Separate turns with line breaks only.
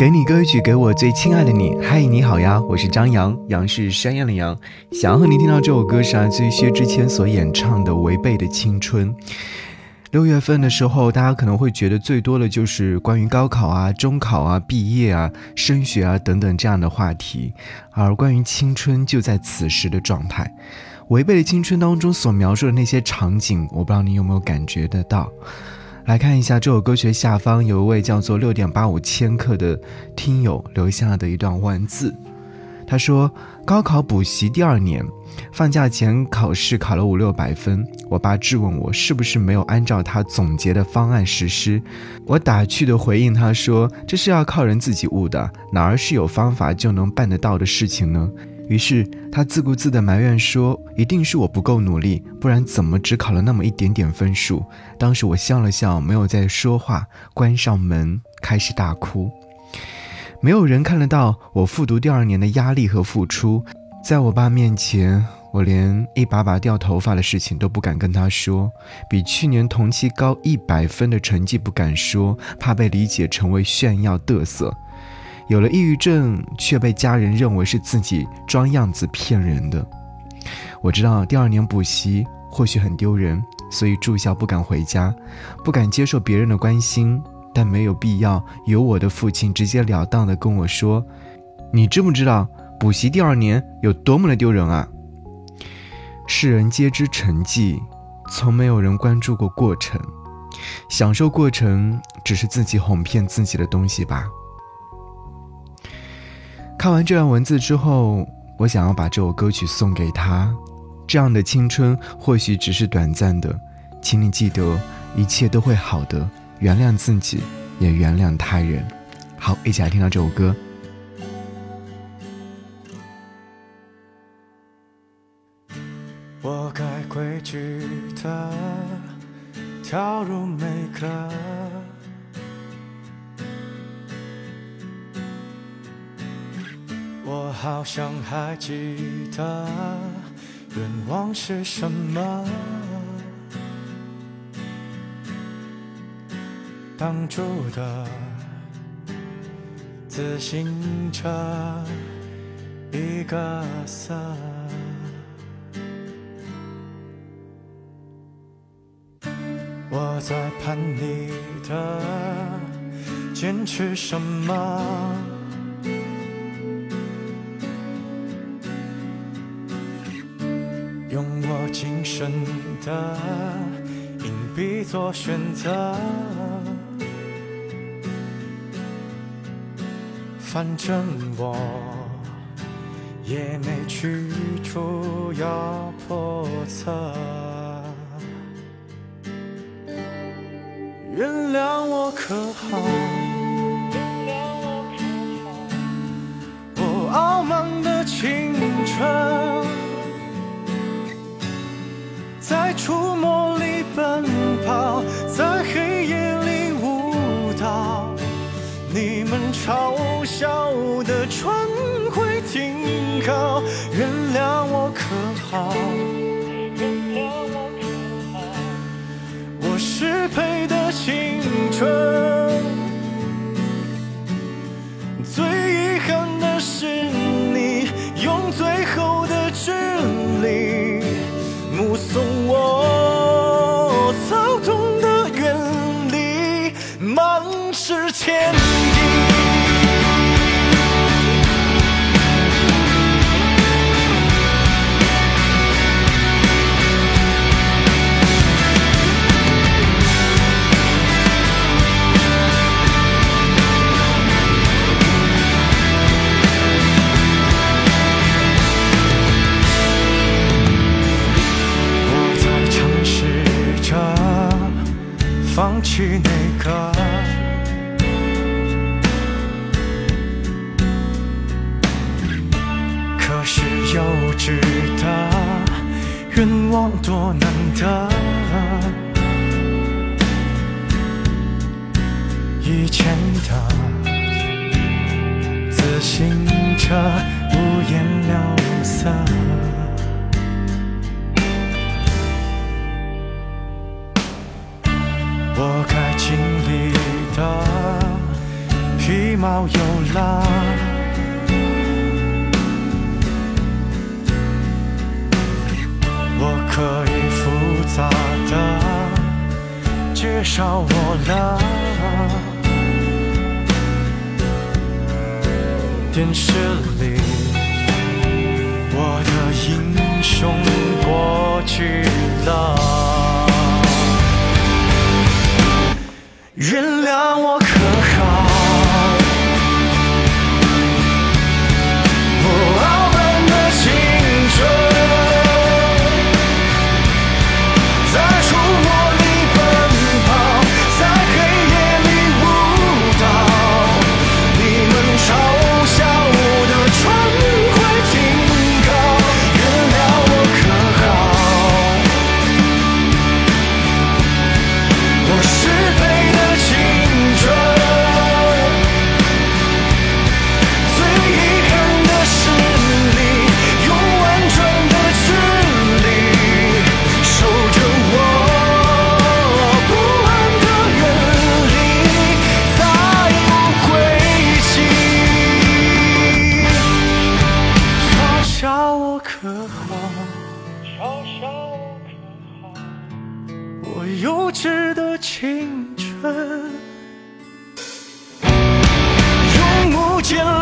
给你歌曲，给我最亲爱的你。嗨，你好呀，我是张扬，杨是山羊的羊。想要和你听到这首歌是来自于薛之谦所演唱的《违背的青春》。六月份的时候，大家可能会觉得最多的就是关于高考啊、中考啊、毕业啊、升学啊等等这样的话题，而关于青春就在此时的状态。《违背的青春》当中所描述的那些场景，我不知道你有没有感觉得到。来看一下这首歌曲下方，有一位叫做六点八五千克的听友留下的一段文字。他说：“高考补习第二年，放假前考试考了五六百分。我爸质问我是不是没有按照他总结的方案实施。我打趣的回应他说：这是要靠人自己悟的，哪儿是有方法就能办得到的事情呢？”于是他自顾自地埋怨说：“一定是我不够努力，不然怎么只考了那么一点点分数？”当时我笑了笑，没有再说话，关上门，开始大哭。没有人看得到我复读第二年的压力和付出。在我爸面前，我连一把把掉头发的事情都不敢跟他说，比去年同期高一百分的成绩不敢说，怕被理解成为炫耀嘚瑟。有了抑郁症，却被家人认为是自己装样子骗人的。我知道第二年补习或许很丢人，所以住校不敢回家，不敢接受别人的关心，但没有必要由我的父亲直截了当的跟我说：“你知不知道补习第二年有多么的丢人啊？”世人皆知成绩，从没有人关注过过程，享受过程只是自己哄骗自己的东西吧。看完这段文字之后，我想要把这首歌曲送给他。这样的青春或许只是短暂的，请你记得，一切都会好的。原谅自己，也原谅他人。好，一起来听到这首歌。
我该规矩的跳入每个。好像还记得愿望是什么，当初的自行车一个色，我在盼你的坚持什么。用我今生的硬币做选择，反正我也没去处要破测。原谅我可好？在触摸里奔跑，在黑夜里舞蹈。你们嘲笑的船会停靠，原谅我可好？我失陪的青春，最遗憾的是你用最后的距离送。我愿望多难得，以前的自行车五颜六色，我该经历的皮毛有了。可以复杂的介绍我了。电视里我的英雄过去了。幼稚的青春，用木剑。